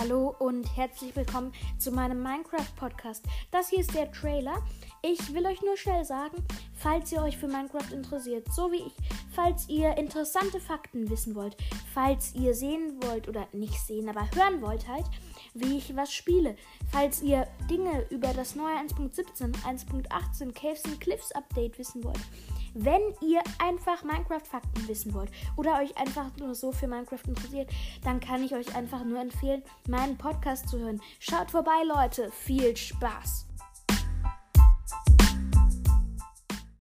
Hallo und herzlich willkommen zu meinem Minecraft-Podcast. Das hier ist der Trailer. Ich will euch nur schnell sagen, falls ihr euch für Minecraft interessiert, so wie ich, falls ihr interessante Fakten wissen wollt, falls ihr sehen wollt oder nicht sehen, aber hören wollt halt, wie ich was spiele, falls ihr Dinge über das neue 1.17, 1.18 Caves and Cliffs Update wissen wollt, wenn ihr einfach Minecraft-Fakten wissen wollt oder euch einfach nur so für Minecraft interessiert, dann kann ich euch einfach nur empfehlen, meinen Podcast zu hören. Schaut vorbei, Leute. Viel Spaß!